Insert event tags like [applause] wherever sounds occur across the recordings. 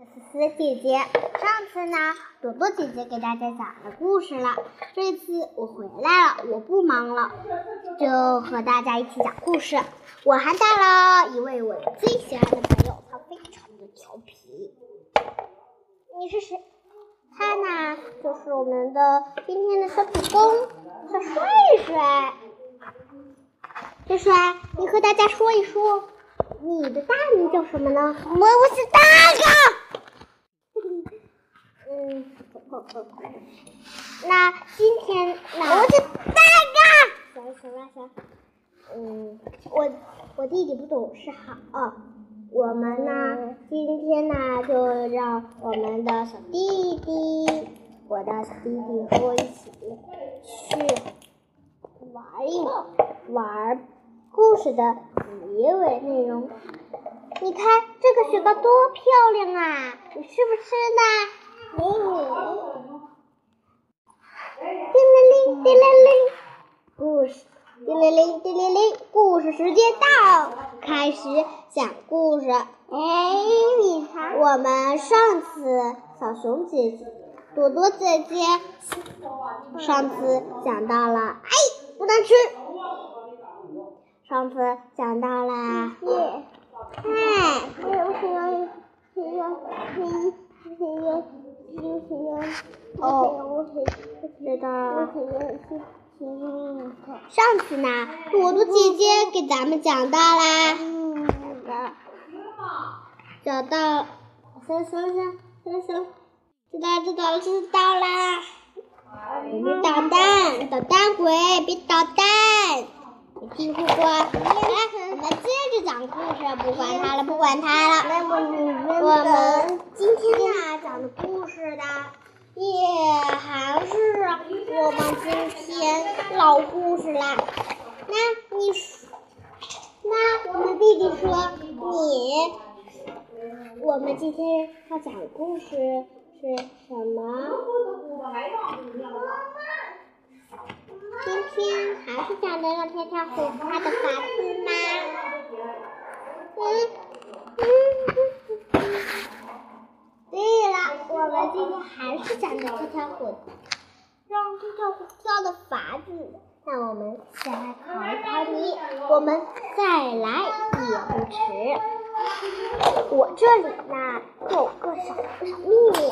思思姐姐，上次呢，朵朵姐姐给大家讲了故事了。这次我回来了，我不忙了，就和大家一起讲故事。我还带了一位我最喜欢的朋友，他非常的调皮。你是谁？他呢，就是我们的今天的小主公，小帅帅。帅帅，你和大家说一说，你的大名叫什么呢？我我是大哥。嗯，那今天那我是大哥。行行了行，嗯，我我弟弟不懂事好，我们呢今天呢就让我们的小弟弟，我的小弟弟和我一起去玩一玩，玩故事的结尾内容。你看这个雪糕多漂亮啊！你吃不吃呢？叮铃铃，叮铃铃，故事，叮铃铃，叮铃铃，故事时间到，开始讲故事。哎，你看，我们上次小熊姐姐、朵朵姐姐上次讲到了，哎，不能吃。上次讲到了，耶，哎，我想要，想要，想要，想要，想要，哦，我想，知道我了。想要去，想要看。上次呢，朵朵姐姐给咱们讲到啦，嗯，的，讲到，行行行行行，知道知道知道啦。别捣蛋，捣蛋鬼，别捣蛋！你听不过，来，我们接着讲故事，不管他了，不管他了。那么我们今天呢讲的故事呢，也还是我们今天老故事啦。那你说，那我们弟弟说你，我们今天要讲的故事是什么？今天还是讲的让跳跳虎它的法子吗？嗯。对了，我们今天还是讲的跳跳虎，让跳跳虎跳的法子。那我们先来考一考你，我们再来也不迟。我这里呢有个小小秘密，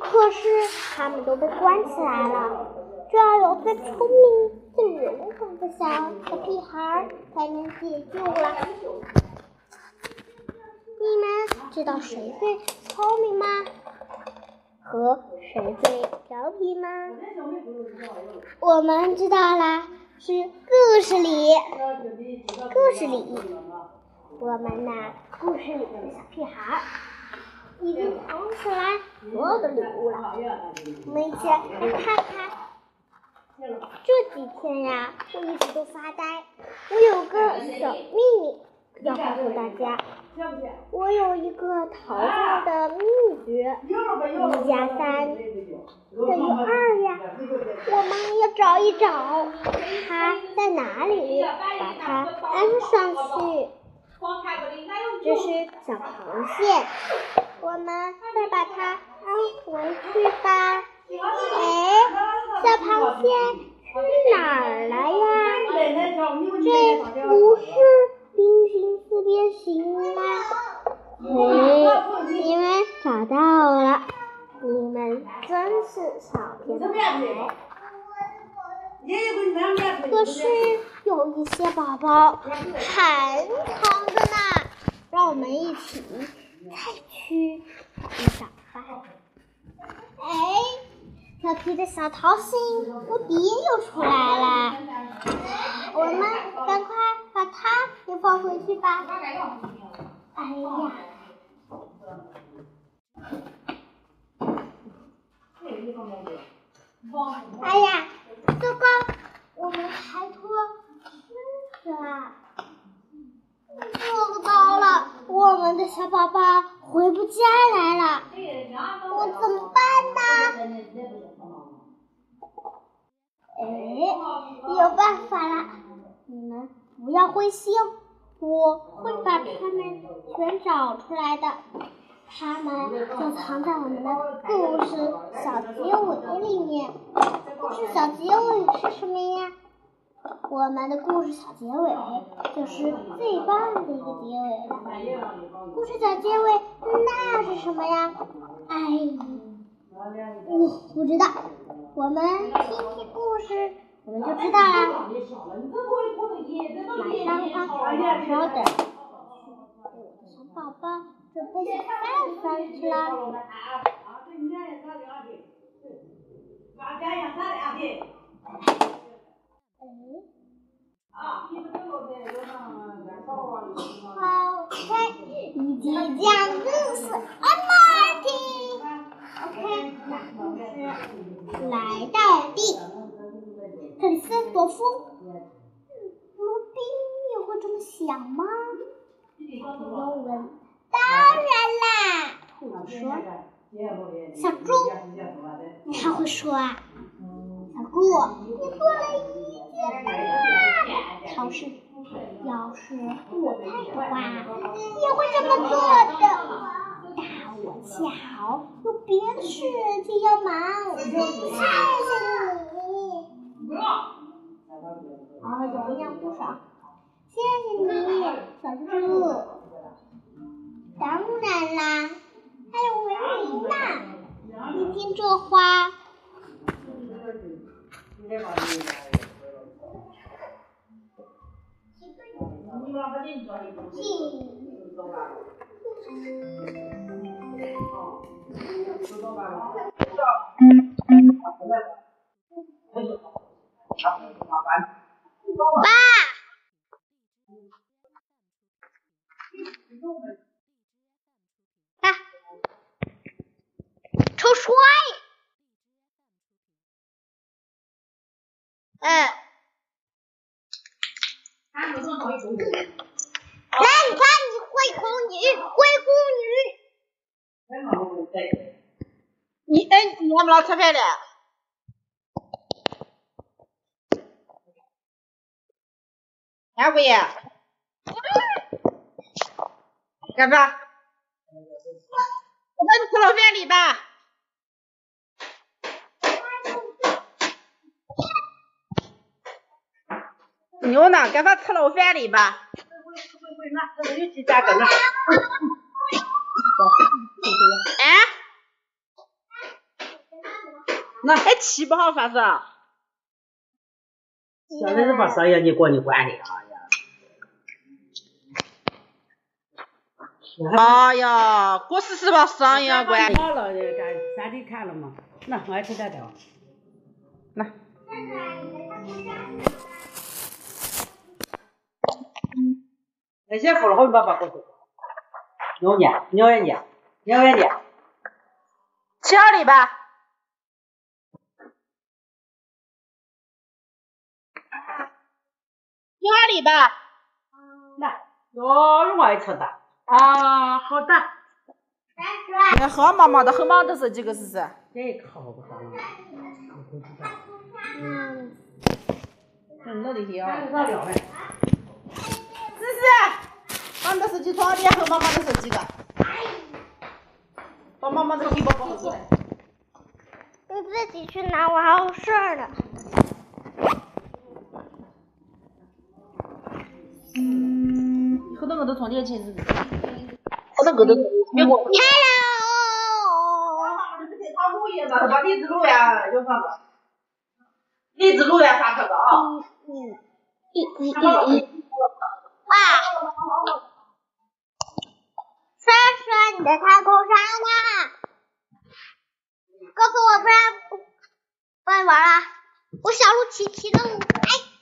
可是他们都被关起来了。这要有最聪明、最勇敢的小小屁孩儿才能解救了。你们知道谁最聪明吗？和谁最调皮吗？我们知道啦，是故事里，故事里，我们呢，故事里的小屁孩儿已经藏起来所有的礼物了。我们一起来看看。这几天呀，我一直都发呆。我有个小秘密要告诉大家，我有一个逃掉的秘诀，一加三等于二呀。我们要找一找它在哪里，把它安上去。这是小螃蟹，我们再把它安回去吧。哎，小螃蟹去哪儿了呀？这不是平行四边形吗？哎，你们找到了，你们真是小天才。可是有一些宝宝还藏着呢，让我们一起再去找吧。哎。调皮的小桃心，我笔又出来了，我们赶快把它也放回去吧。哎呀，哎呀，糟糕，我们还脱失了，糟糕了，我们的小宝宝回不家来了，我怎么办呢？哎，有办法了！你们不要灰心，我会把他们全找出来的。它们就藏在我们的故事小结尾里面。故事小结尾是什么呀？我们的故事小结尾就是最棒的一个结尾了。故事小结尾那是什么呀？哎，我不知道。我们听听故事，我们就知道了。马上啊，稍等。小宝宝准备去饭饭去了。好，开，一起讲故事，Martin。OK，那故事来到地，克里斯多夫，罗宾也会这么想吗？不用问，当然啦。我说，小猪，他会说啊，小猪，你做了一件大好事，要是我在的话，也会这么做的。但我恰好有别的事情要忙，谢谢你。啊，有样不少，谢谢你，小猪。当然啦，还有维尼呢。你听这话。爸，爸，抽水。嗯。来，你看，你灰姑娘，灰姑你哎，你还没来吃饭呢？二姑爷，干啥？我帮你吃了饭里吧。牛呢？干啥吃了饭里吧？哎，那还气不好发烧？现在是把你管你管的，哎呀！哎呀，过时是把生意管。好了，干三天看了嘛？那我爱吃蛋糕。来。那先付了好几百把过去。鸟年，牛元年，牛元年。七号里吧。七号里吧。那，哟，我爱吃的。啊，好的。你看喝妈妈的，喝妈的是几个是不是？这靠不上了。嗯。很多的些啊。思思，把你的手机充电和妈妈的手机的。把妈妈的手机包包过来。你自己去拿，我还有事儿呢。嗯后头我都充电器是不是？后头我都别过。Hello。妈妈的是给他录音的，把荔枝录呀，有啥子？荔枝录呀，发这个啊。嗯。一、一、一、一。爸，帅帅，你在太空上呢？告诉我，不然不不玩了。我小鹿琪琪的，哎，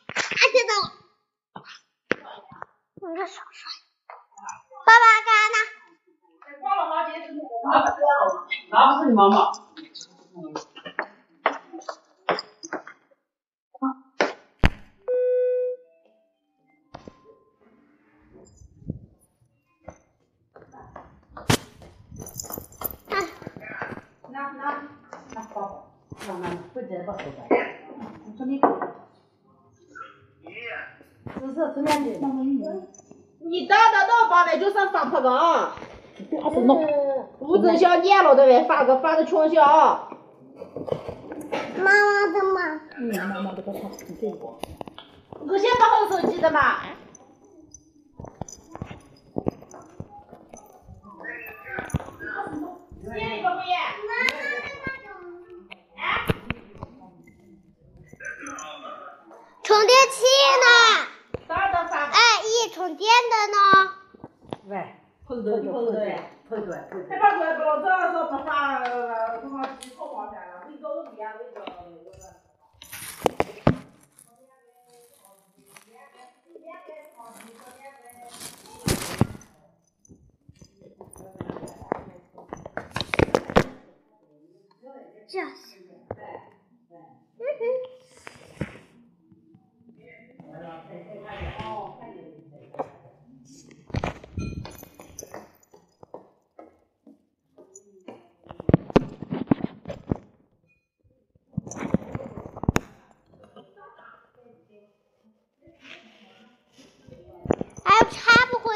看见到了。你看帅帅，爸爸干啥呢？挂了吗？拿不是你妈妈。你打得到把那就上放炮仗。不弄，物质小年了，对不对？发个发个穷小。妈妈的嘛。嗯，妈妈这个他这个。我先把好手机的嘛。充电器呢？充电的呢？喂，碰着碰着嘞，碰着。还把怪不了，这要说了。这样。嗯哼。还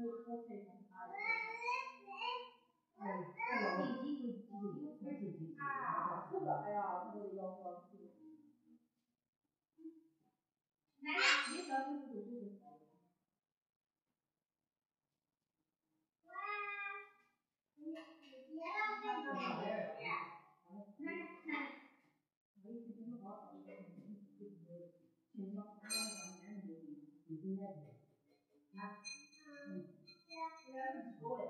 来，帮我 heaven's glory.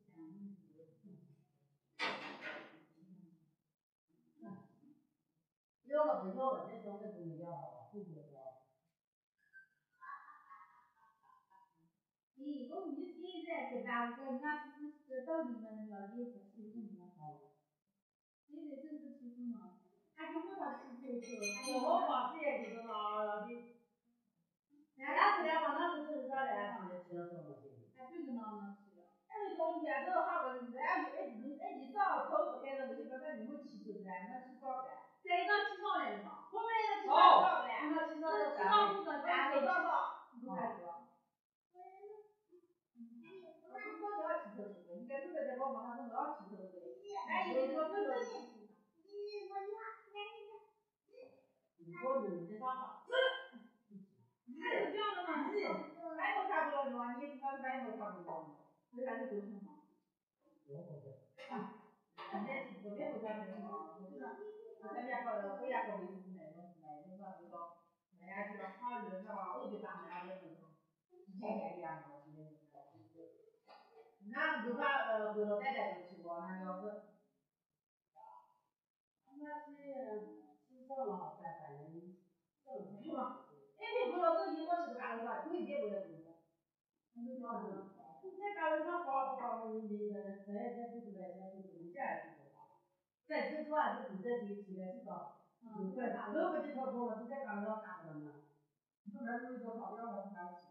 东西都没要好，不不要。咦，我你现在给大哥，俺是是到 [laughs] 你们了解不是怎么好？现在正是吃什么？还给我他吃这个，小好把事业就是拿的。那是两万，那是就是啥嘞？上面吃了就是拿那吃的。哎，你冬天这哈个，俺哎你哎你早早不开那个，你说咱你们骑车来，那是早的。在刚起床来了嘛，后面那起床早的嘞，那起床起早早早，不开车。早点骑车去，应该都在这广场上都要骑车的。哎，有这个分手。我就是在打发。还有这样的吗？你买都看不到吗？你那买都看不到吗？这还是多少吗？啊，现在骑车买都看不到吗？咱家个回家个卫生那种那种啥那个，人家这个法律是吧？我就当家的那种，一天天一样的，今天俺都把呃回头奶奶都去过，俺要是，那是至少了三三年，是吧？哎，别回头等你我了，可以接不了不是？那就叫什么？在高头上花不花的，你那个在在不是在在就是人家也是不花，在这主要是住在这起来知道，嗯，对，都不去掏空了，就在高头干不了嘛。你说那有一个跑掉了，还不起？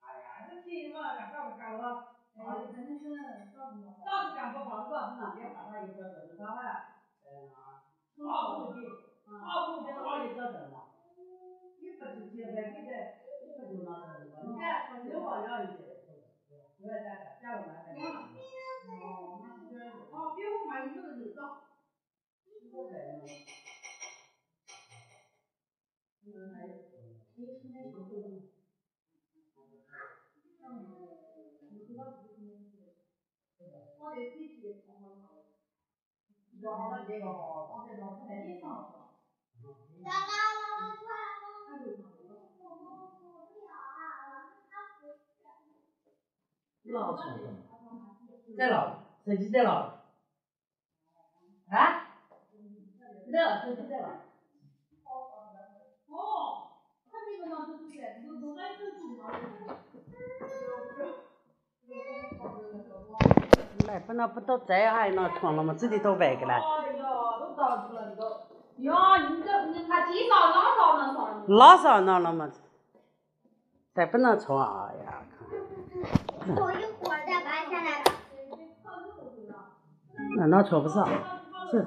哎呀，这天嘛，干啥子干了？哎，肯定是早子早子干不好，主要是那边办法也叫正常嘛。嗯啊，好不的，好不的好也叫正嘛。你不是现在你在，你不就那个嘛？你看有好了一些，不要再干，假如那个。哦，那是这样子。哦，比我买一个就少。我在呢。嗯，还有，你现在手头呢？我得自己从头搞。然后那个哈，刚才老师还没上是吧？老长了，在哪？手机在哪？啊？那手机在哪？哦，他那个呢就是在，都不能不都这还那床了吗？自己都白个了。哎呀，都了，都。呀，你这你他介绍哪上能上？拉上那了吗？再不能床，哎呀，我一会儿再拔下来吧。那那床不上，是。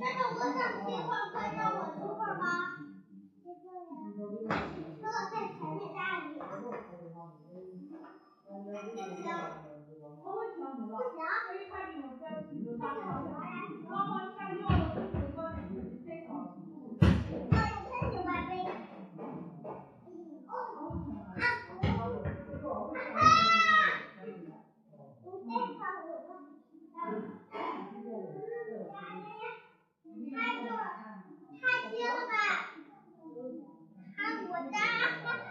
但是我想切块，可以让我切块吗？这个在前面大一点。不行。不行。爸爸？看我的，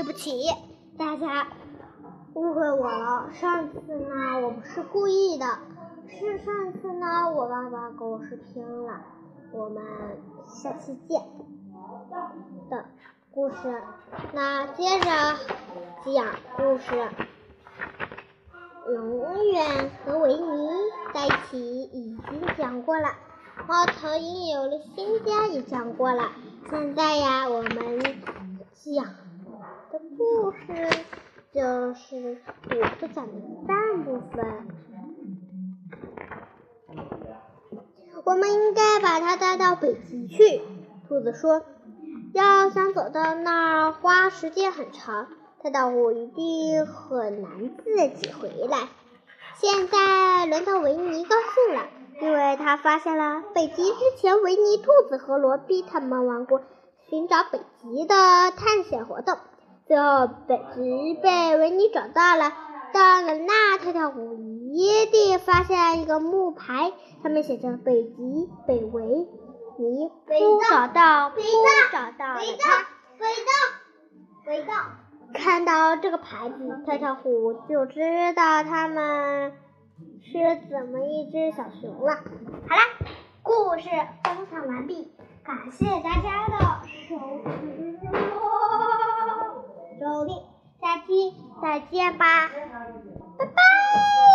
对不起，大家误会我了。上次呢，我不是故意的，是上次呢，我爸爸跟我视频了。我们下期见的故事，那接着讲故事。永远和维尼在一起已经讲过了，猫头鹰有了新家也讲过了。现在呀，我们讲。的故事就是我的讲的半部分。我们应该把它带到北极去。兔子说：“要想走到那儿，花时间很长，太大虎一定很难自己回来。”现在轮到维尼高兴了，因为他发现了北极之前，维尼、兔子和罗比他们玩过寻找北极的探险活动。最后，北极被维尼找到了。到了那，跳跳虎一定发现一个木牌，上面写着“北极北维尼”。不找到，不找到了它。北道，北道。看到这个牌子，跳跳虎就知道他们是怎么一只小熊了。好啦，故事分享完毕，感谢大家的收听。周丽，下期再见吧，拜拜。